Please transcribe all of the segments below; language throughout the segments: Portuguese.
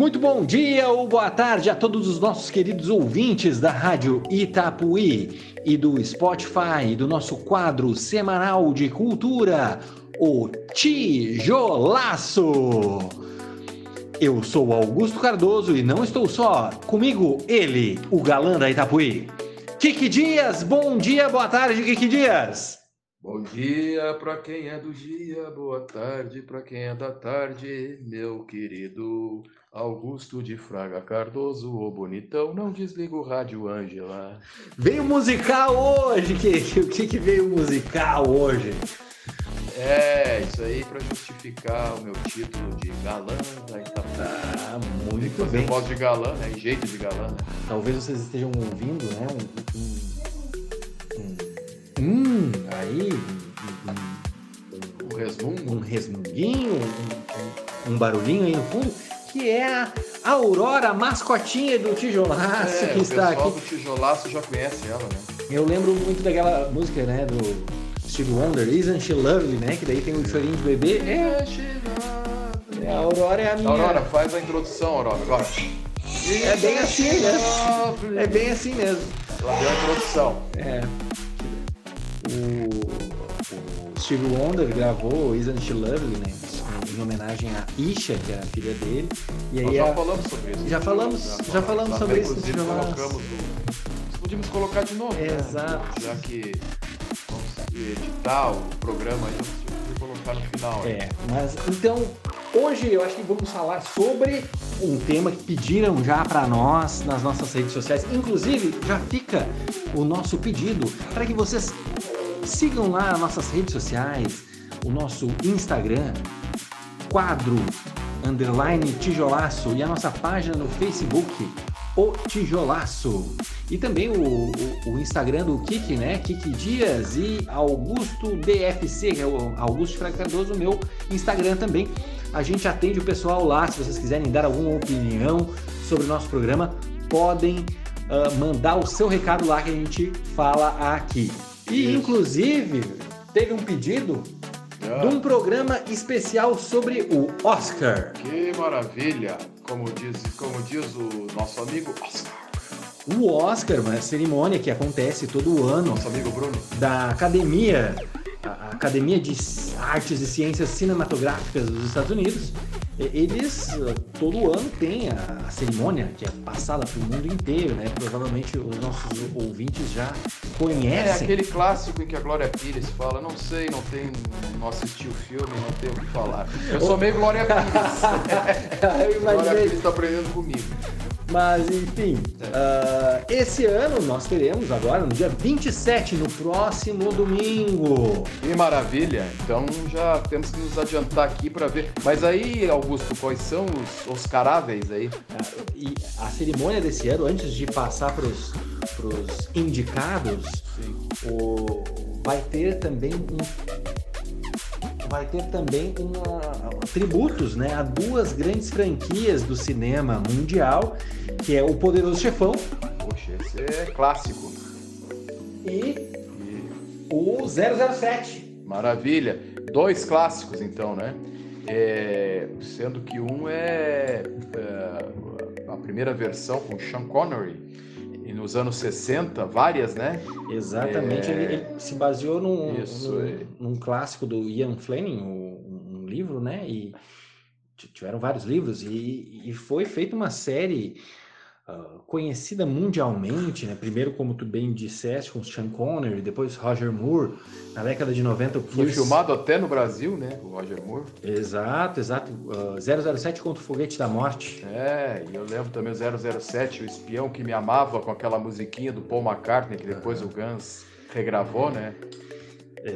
Muito bom dia ou boa tarde a todos os nossos queridos ouvintes da Rádio Itapuí e do Spotify do nosso quadro semanal de cultura, o Tijolaço. Eu sou Augusto Cardoso e não estou só. Comigo, ele, o galã da Itapuí. Kiki Dias, bom dia, boa tarde, Kiki Dias. Bom dia para quem é do dia, boa tarde para quem é da tarde, meu querido Augusto de Fraga Cardoso, o bonitão, não desliga o rádio, Ângela. Veio musical hoje, que, o que, que veio musical hoje? É, isso aí para justificar o meu título de galã da Itapuã. Ah, muito bem. voz de galã, né? Jeito de galã. Né? Talvez vocês estejam ouvindo, né? Um, um, um, um aí, um, um, um resmungo. Um resmunguinho, um, um barulhinho aí no fundo que é a Aurora, mascotinha do Tijolaço, é, que está aqui. O pessoal do Tijolaço já conhece ela, né? Eu lembro muito daquela música, né, do Steve Wonder, Isn't She Lovely, né, que daí tem o chorinho de bebê. É, é, a Aurora é a minha... Aurora, faz a introdução, Aurora, agora. É bem assim mesmo. É bem assim mesmo. Ela deu a introdução. É. O, o Steve Wonder gravou Isn't She Lovely, né? em homenagem a Isha, que é a filha dele. E aí Nós já a... falamos sobre isso. Já falamos, já, já falamos sobre isso. Inclusive, colocamos o... podíamos colocar de novo. Né? Exato. Já que vamos editar o programa aí, vamos colocar no final. É, mas então hoje eu acho que vamos falar sobre um tema que pediram já para nós nas nossas redes sociais. Inclusive, já fica o nosso pedido para que vocês sigam lá as nossas redes sociais, o nosso Instagram, quadro underline tijolaço e a nossa página no Facebook, o Tijolaço. E também o, o, o, Instagram do Kiki, né? Kiki Dias e Augusto DFC, que é o Augusto Fraga Cardoso, meu Instagram também. A gente atende o pessoal lá, se vocês quiserem dar alguma opinião sobre o nosso programa, podem uh, mandar o seu recado lá que a gente fala aqui. E Isso. inclusive teve um pedido de um programa especial sobre o Oscar. Que maravilha! Como diz, como diz o nosso amigo Oscar. O Oscar, uma cerimônia que acontece todo ano. Nosso amigo Bruno. Da Academia, a Academia de Artes e Ciências Cinematográficas dos Estados Unidos eles todo ano têm a, a cerimônia que é passada para o mundo inteiro, né? Provavelmente os nossos ouvintes já conhecem. É aquele clássico em que a Glória Pires fala, não sei, não tem, não assisti o filme, não tenho o que falar. Eu sou meio Glória Pires. Glória Pires está aprendendo comigo. Mas, enfim, uh, esse ano nós teremos agora, no dia 27, no próximo domingo. Que maravilha! Então já temos que nos adiantar aqui para ver. Mas aí, Augusto, quais são os Oscaráveis aí? Uh, e a cerimônia desse ano, antes de passar para os indicados, o, vai ter também um vai ter também uma, tributos né, a duas grandes franquias do cinema mundial, que é O Poderoso Chefão. Poxa, esse é clássico. E, e... o 007. Maravilha. Dois clássicos, então, né? É, sendo que um é, é, a primeira versão com Sean Connery e nos anos 60, várias, né? Exatamente, é... ele, ele, se baseou num, Isso, num, é... num, clássico do Ian Fleming, um, um, livro, né? E tiveram vários livros e, e foi feita uma série uh, conhecida mundialmente, né? Primeiro, como tu bem disseste, com Sean Connery, depois Roger Moore, na década de 90. Foi filmado até no Brasil, né? O Roger Moore. Exato, exato. Uh, 007 contra o Foguete da Morte. É, e eu lembro também o 007, o espião que me amava com aquela musiquinha do Paul McCartney, que depois o Guns regravou, né?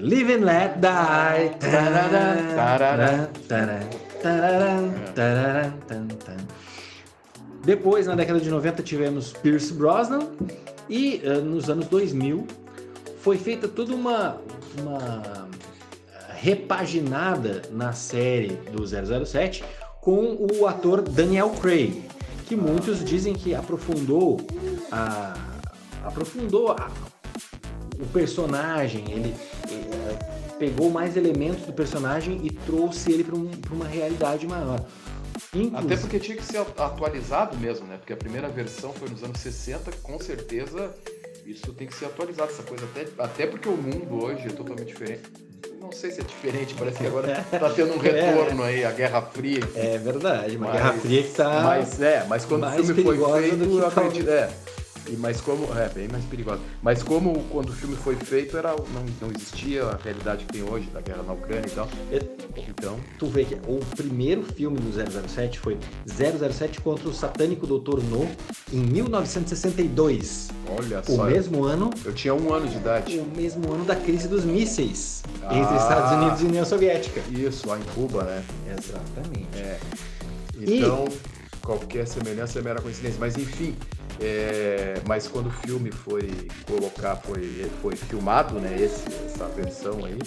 Live and Let Die. Tarará, tarará, tarará, Depois, na década de 90, tivemos Pierce Brosnan e uh, nos anos 2000 foi feita toda uma, uma repaginada na série do 007 com o ator Daniel Craig, que muitos dizem que aprofundou a, aprofundou a, o personagem, ele, ele pegou mais elementos do personagem e trouxe ele para um, uma realidade maior. Inclusive... Até porque tinha que ser atualizado mesmo, né? Porque a primeira versão foi nos anos 60, com certeza isso tem que ser atualizado, essa coisa. Até, até porque o mundo hoje é totalmente diferente. Não sei se é diferente, parece que agora está tendo um retorno é. aí, a Guerra Fria. É verdade, uma mas, Guerra Fria que está. Mas é, mas quando o filme foi feito, eu acredito. É, e, mas como. É, bem mais perigosa. Mas como quando o filme foi feito, era, não, não existia a realidade que tem hoje, da guerra na Ucrânia e tal. Então. Tu vê que o primeiro filme do 007 foi 007 contra o satânico Dr. No, em 1962. Olha só. O mesmo ano. Eu tinha um ano de idade. O mesmo ano da crise dos mísseis ah, entre Estados Unidos e União Soviética. Isso, lá em Cuba, né? Exatamente. É. Então, e... qualquer semelhança é mera coincidência. Mas enfim, é, mas quando o filme foi colocar, foi, foi filmado, né, esse, essa versão aí,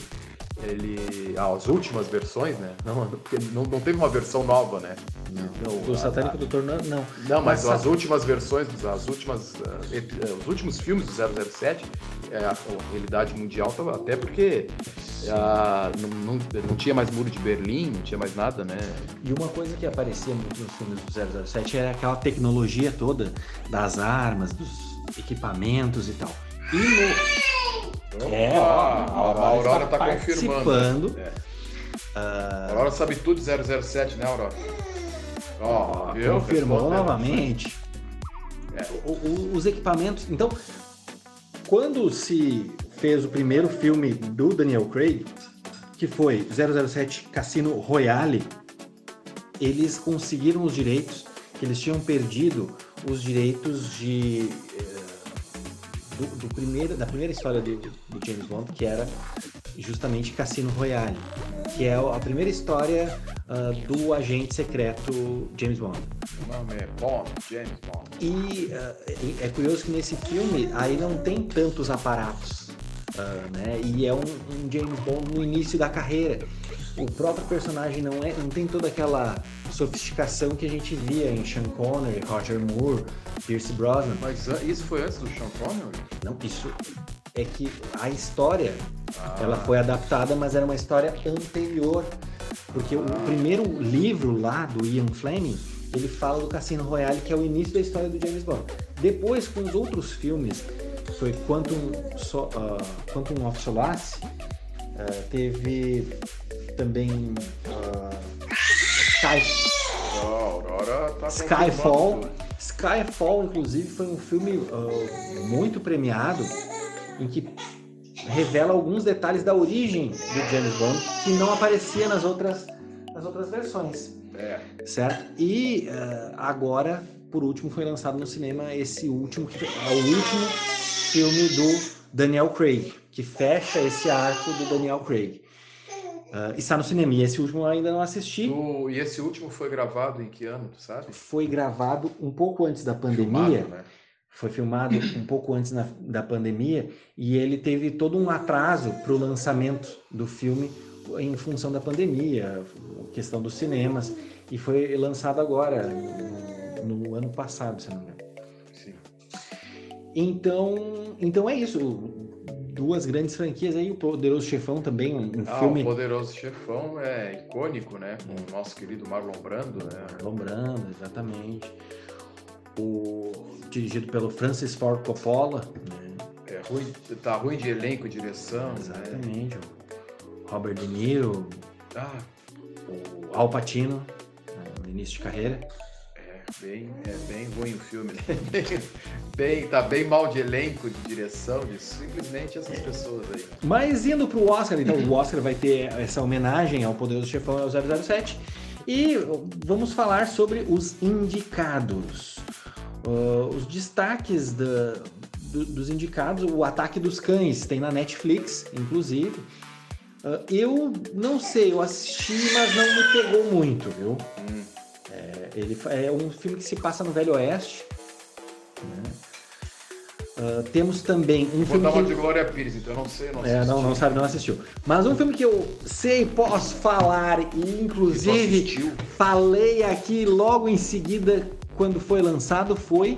ele. Ah, as últimas versões, né? Não, porque não, não teve uma versão nova, né? Não. do Satânico a, Doutor não. Não, não mas, mas as últimas versões, as últimas, uh, os últimos filmes do 007, é, a, a realidade mundial tava, até porque uh, não, não, não, tinha mais muro de Berlim, não tinha mais nada, né? E uma coisa que aparecia muito nos filmes do 007 era aquela tecnologia toda das armas, dos equipamentos e tal. E no é, a, a Aurora está confirmando. É. Uh... A Aurora sabe tudo de 007, né, Aurora? Ó, viu? Confirmou novamente. É. O, o, os equipamentos. Então, quando se fez o primeiro filme do Daniel Craig, que foi 007 Cassino Royale, eles conseguiram os direitos que eles tinham perdido os direitos de eh, do, do primeiro, da primeira história do, do, James Bond, que era justamente Cassino Royale, que é a primeira história uh, do agente secreto James Bond. O nome é Bond, James Bond. E uh, é curioso que nesse filme aí não tem tantos aparatos, uh, né? E é um, um James Bond no início da carreira o próprio personagem não é não tem toda aquela sofisticação que a gente via em Sean Connery, Roger Moore, Pierce Brosnan. Mas isso foi antes do Sean Connery? Não, isso é que a história ah. ela foi adaptada, mas era uma história anterior, porque ah. o primeiro livro lá do Ian Fleming ele fala do Cassino Royale, que é o início da história do James Bond. Depois, com os outros filmes, foi Quantum, so, uh, Quantum of Solace, uh, teve também uh, Sky... tá Skyfall. Skyfall, inclusive, foi um filme uh, muito premiado em que revela alguns detalhes da origem do James Bond que não aparecia nas outras, nas outras versões. É. Certo? E uh, agora, por último, foi lançado no cinema esse último, que é o último filme do Daniel Craig, que fecha esse arco do Daniel Craig. Uh, está no cinema. E esse último eu ainda não assisti. Tu, e esse último foi gravado em que ano, tu sabe? Foi gravado um pouco antes da pandemia. Filmado, né? Foi filmado um pouco antes na, da pandemia e ele teve todo um atraso para o lançamento do filme em função da pandemia, questão dos cinemas, e foi lançado agora, no, no ano passado, se não me engano. Sim. Então, então é isso duas grandes franquias aí, o Poderoso Chefão também, um, um ah, filme... o Poderoso Chefão é icônico, né? Com o nosso querido Marlon Brando, né? Marlon Brando, exatamente. O... Dirigido pelo Francis Ford Coppola, né? É ruim, tá ruim de elenco e direção, né? Exatamente. Né? Robert De Niro, ah. o Al Pacino, né? no início de carreira bem, é bem ruim o filme. Né? bem, tá bem mal de elenco, de direção, de simplesmente essas pessoas aí. Mas indo pro Oscar, então o Oscar vai ter essa homenagem ao Poderoso Chefão ao 007 e vamos falar sobre os indicados. Uh, os destaques da, do, dos indicados, o Ataque dos Cães, tem na Netflix, inclusive. Uh, eu não sei, eu assisti, mas não me pegou muito, viu? Hum. É, ele é um filme que se passa no Velho Oeste. Né? Uh, temos também um Vou filme. Vou dar uma que... de Glória Pires, então eu não sei, não É, não, não sabe, não assistiu. Mas um filme que eu sei, posso falar, e inclusive falei aqui logo em seguida, quando foi lançado, foi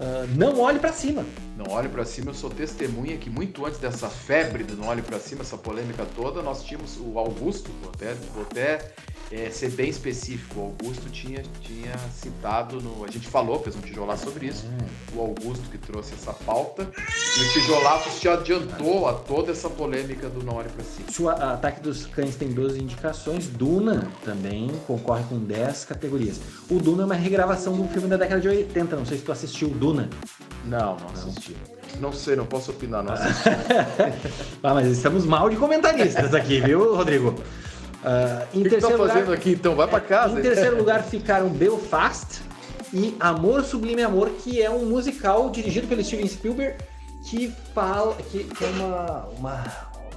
Uh, não olhe para cima. Não olhe para cima, eu sou testemunha que muito antes dessa febre do não olhe para cima, essa polêmica toda, nós tínhamos o Augusto, vou até, vou até é, ser bem específico, o Augusto tinha, tinha citado no. A gente falou, fez um tijolar sobre isso. Hum. O Augusto que trouxe essa pauta. E o tijolato se adiantou a toda essa polêmica do não olhe para cima. Sua Ataque dos Cães tem 12 indicações. Duna também concorre com 10 categorias. O Duna é uma regravação de um filme da década de 80. Não sei se tu assistiu o Duna. Não, não assisti. Não sei, não posso opinar, não assisti. ah, mas estamos mal de comentaristas aqui, viu, Rodrigo? Uh, em o que, terceiro tá fazendo lugar, aqui então? Vai para casa. Em terceiro lugar ficaram Belfast e Amor Sublime Amor, que é um musical dirigido pelo Steven Spielberg que fala que, que é uma, uma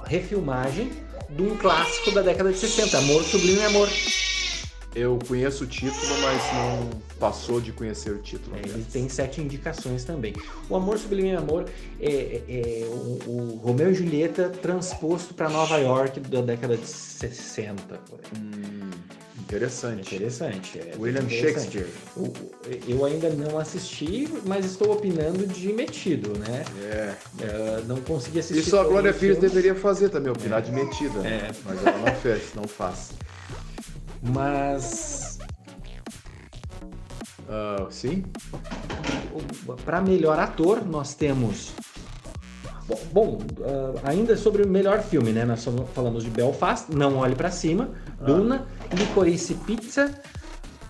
refilmagem de um clássico da década de 60, Amor Sublime Amor. Eu conheço o título, mas não passou de conhecer o título. É, ele tem sete indicações também. O Amor Sublime Amor é, é, é o, o, Romeu e Julieta transposto para Nova York da década de 60. Hum, interessante. Interessante. É William interessante. Shakespeare. eu ainda não assisti, mas estou opinando de metido, né? É. é não consegui assistir. Isso a Glória Pires deveria fazer também, opinar de metida. Né? Mas ela não fez, não faz. Mas. Uh, sim? Para melhor ator, nós temos. Bom, bom uh, ainda sobre o melhor filme, né? Nós falamos de Belfast, Não Olhe para Cima, ah. Duna, Licorice Pizza,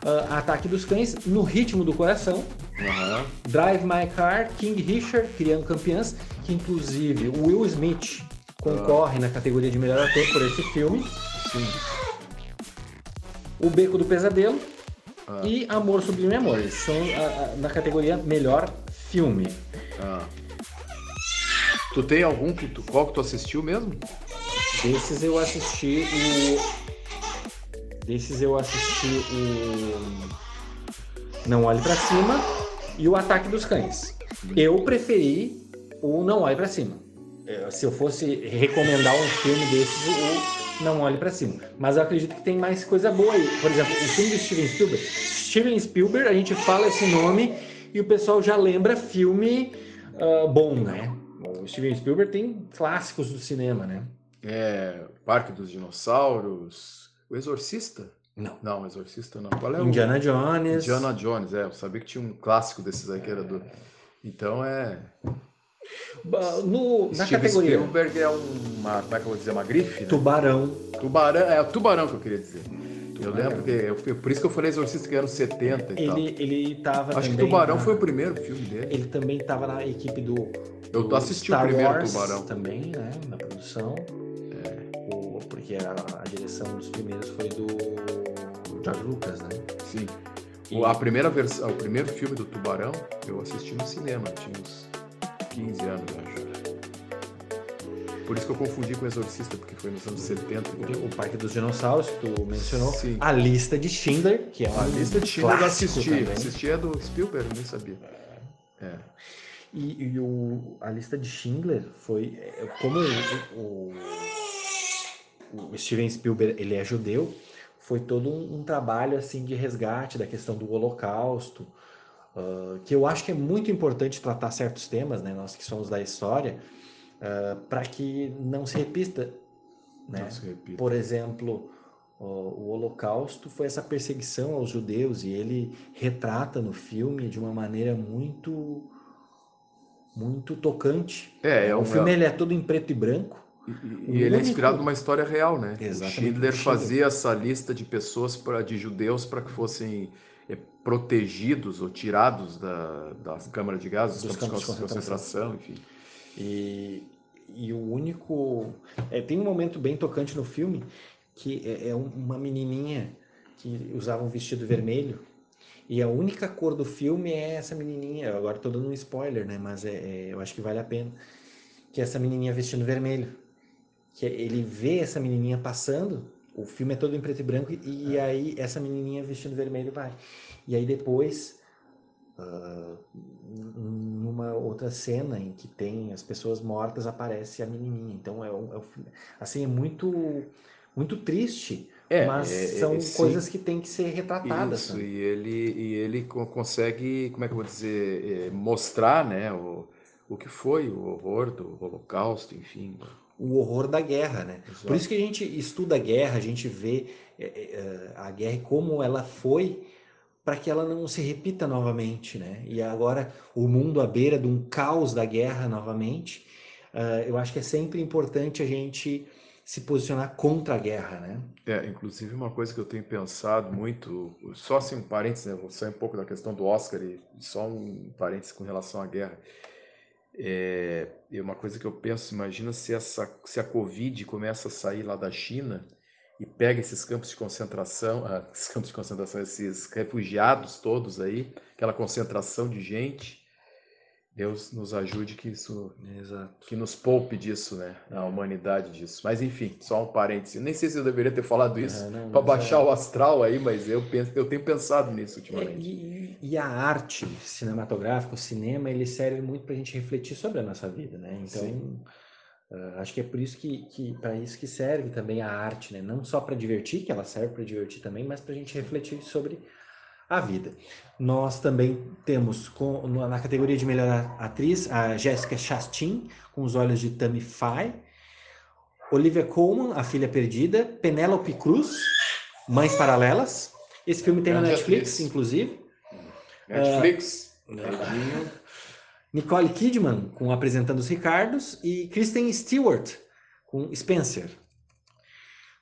uh, Ataque dos Cães, No Ritmo do Coração, uhum. Drive My Car, King Richard, Criando Campeãs, que inclusive o Will Smith concorre na categoria de melhor ator por esse filme. Sim. O Beco do Pesadelo ah. e Amor Sublime Amor. Eles são a, a, na categoria Melhor Filme. Ah. Tu tem algum que tu, qual que tu assistiu mesmo? Desses eu assisti o. Desses eu assisti o. Não Olhe para Cima e o Ataque dos Cães. Eu preferi o Não Olhe para Cima. Se eu fosse recomendar um filme desses, o não olhe para cima. Mas eu acredito que tem mais coisa boa aí. Por exemplo, o filme do Steven Spielberg. Steven Spielberg, a gente fala esse nome e o pessoal já lembra filme uh, bom, né? O Steven Spielberg tem clássicos do cinema, né? É, Parque dos Dinossauros, O Exorcista. Não. Não, o Exorcista não. Qual é Indiana o... Jones. Indiana Jones, é. Eu sabia que tinha um clássico desses aí que era do. Então é. No, na Steven categoria. Spielberg é uma, como é que eu vou dizer, uma grife? Né? Tubarão. Tubarão, é o tubarão que eu queria dizer. Tubarão. Eu lembro que, eu, por isso que eu falei Exorcista que era nos 70 e ele, tal. Ele tava Acho que Tubarão na... foi o primeiro filme dele. Ele também estava na equipe do, Eu tô assistindo o primeiro Wars Tubarão. também, né, na produção. É. O, porque a, a, direção dos primeiros foi do George Lucas, né? Sim. E... A primeira versão, o primeiro filme do Tubarão eu assisti no cinema, tinha uns 15 anos, acho. Por isso que eu confundi com Exorcista, porque foi nos anos 70. O Parque dos Dinossauros, que tu mencionou. Sim. A Lista de Schindler, que é uma A Lista de Schindler eu assisti. Também. Assisti é do Spielberg, nem sabia. É. E, e o, a Lista de Schindler foi... É, como o, o, o Steven Spielberg ele é judeu, foi todo um, um trabalho assim de resgate da questão do Holocausto, uh, que eu acho que é muito importante tratar certos temas, né, nós que somos da história, uh, para que não se repita. Né? Se repita. Por exemplo, uh, o Holocausto foi essa perseguição aos judeus e ele retrata no filme de uma maneira muito muito tocante. É, é o filme ele é todo em preto e branco. E, e ele único... é inspirado numa história real, né? Exatamente. O Schindler fazia essa lista de pessoas para de judeus para que fossem é, protegidos ou tirados da, das câmaras de gás, dos, campos, campos de concentração, enfim. E, e o único. É, tem um momento bem tocante no filme que é, é uma menininha que usava um vestido vermelho e a única cor do filme é essa menininha. Eu agora estou dando um spoiler, né? Mas é, é, eu acho que vale a pena. Que é essa menininha vestindo vermelho. Que ele vê essa menininha passando o filme é todo em preto e branco e, é. aí essa menininha vestindo vermelho vai. E aí depois, uh, numa outra cena em que tem as pessoas mortas, aparece a menininha. Então é, um, é um, assim é muito muito triste É, mas é, são é, coisas que têm que ser retratadas. Isso, e ele, e ele consegue, como é que eu vou dizer, é, mostrar né, o, o que foi o horror do Holocausto, enfim. O horror da guerra, né? Exato. Por isso que a gente estuda a guerra, a gente vê é, é, a guerra como ela foi para que ela não se repita novamente, né? E agora o mundo à beira de um caos da guerra novamente, uh, eu acho que é sempre importante a gente se posicionar contra a guerra, né? É, inclusive uma coisa que eu tenho pensado muito, só assim um parênteses, né? vou sair um pouco da questão do Oscar e só um parênteses com relação à guerra. É, é uma coisa que eu penso, imagina se, essa, se a Covid começa a sair lá da China e pega esses campos de concentração, ah, esses campos de concentração, esses refugiados todos aí, aquela concentração de gente, Deus nos ajude que isso, Exato. que nos poupe disso, né? A humanidade disso. Mas enfim, só um parêntese. Nem sei se eu deveria ter falado isso é, para baixar é... o astral aí, mas eu penso, eu tenho pensado nisso ultimamente. É, e, e, a arte cinematográfica, o cinema, ele serve muito para a gente refletir sobre a nossa vida, né? Então Uh, acho que é por isso que, que para isso que serve também a arte, né? Não só para divertir, que ela serve para divertir também, mas para a gente refletir sobre a vida. Nós também temos com, na categoria de melhor atriz a Jessica Chastain, com os olhos de Tammy Faye, Olivia Colman, A Filha Perdida, Penélope Cruz, Mães Paralelas. Esse filme tem na Netflix, inclusive. Netflix. Uh, Nicole Kidman, com Apresentando os Ricardos, e Kristen Stewart, com Spencer.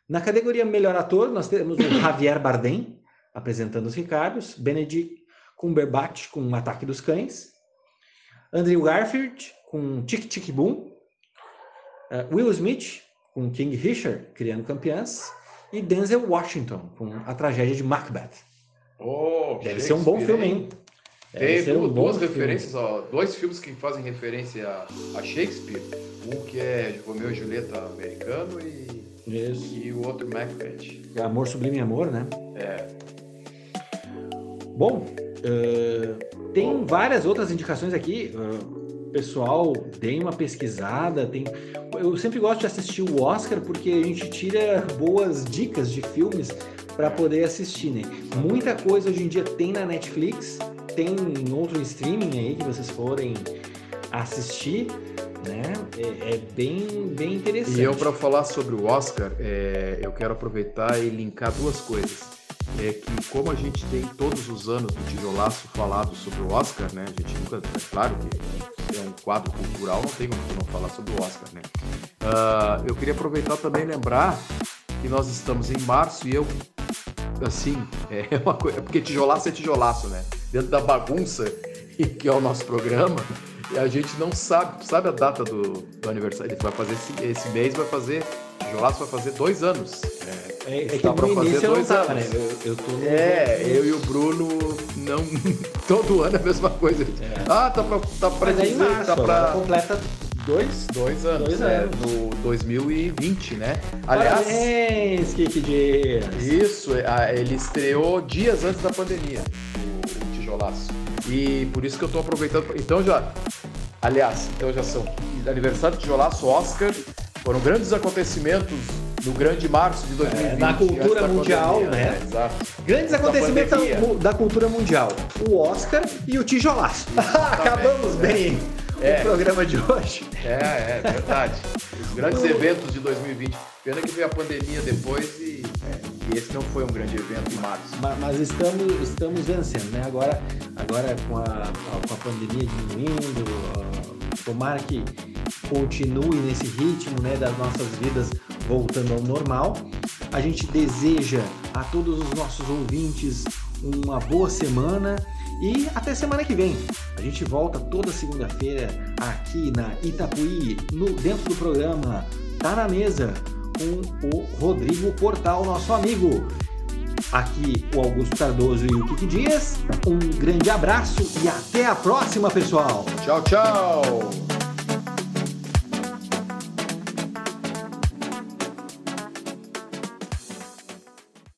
Na categoria Melhor Ator, nós temos o Javier Bardem, apresentando os Ricardos, Benedict Cumberbatch com Ataque dos Cães, Andrew Garfield com Tic Tic Boom, uh, Will Smith com King Richard, Criando Campeãs, e Denzel Washington com A Tragédia de Macbeth. Oh, Deve ser um bom filme, hein? Tem duas, um duas referências, ó, dois filmes que fazem referência a, a, Shakespeare. Um que é Romeu e Julieta americano e, Isso. e o outro Macbeth. Amor Sublime Amor, né? É. Bom, uh, tem várias outras indicações aqui. Uh, pessoal, deem uma pesquisada. Tem... Eu sempre gosto de assistir o Oscar porque a gente tira boas dicas de filmes para poder assistir, né? Muita coisa hoje em dia tem na Netflix, tem em outro streaming aí que vocês forem assistir, né? É, é bem, bem interessante. E eu, para falar sobre o Oscar, é, eu quero aproveitar e linkar duas coisas é que como a gente tem todos os anos do tijolaço falado sobre o Oscar, né? A gente nunca, é claro que é um quadro cultural, não tem como não falar sobre o Oscar, né? Uh, eu queria aproveitar também lembrar que nós estamos em março e eu, assim, é uma coisa, porque tijolaço é tijolaço, né? Dentro da bagunça que é o nosso programa, a gente não sabe, sabe a data do, do aniversário? Ele vai fazer esse, esse mês, vai fazer, tijolaço vai fazer dois anos. É, é, é que no início eu não tava, né? Eu, eu tô no... É, eu e o Bruno não. Todo ano é a mesma coisa. É. Ah, tá pra. Tá pra dizer, março, tá pra... completa dois, dois anos. Dois é, anos. No 2020, né? Aliás. Parabéns, Kiki Dias! Isso, é, ele estreou dias antes da pandemia, o, o Tijolaço. E por isso que eu tô aproveitando. Então já. Aliás, então já são aniversário do Tijolaço, Oscar. Foram grandes acontecimentos no grande março de 2020. É, na cultura mundial, pandemia, né? né? Exato. Grandes acontecimentos da, da, cultura mundial. O Oscar e o tijolaço. Acabamos bem é. o programa de hoje. É, é verdade. Os grandes eventos de 2020. Pena que veio a pandemia depois e, é, e, esse não foi um grande evento em março. Mas, mas, estamos, estamos vencendo, né? Agora, agora com, a, com a pandemia diminuindo, tomara que continue nesse ritmo né, das nossas vidas voltando ao normal. A gente deseja a todos os nossos ouvintes uma boa semana e até semana que vem. A gente volta toda segunda-feira aqui na Itapuí, no, dentro do programa Tá na Mesa, com o Rodrigo Portal, nosso amigo. Aqui o Augusto Cardoso e o Kiki Dias. Um grande abraço e até a próxima, pessoal. Tchau, tchau.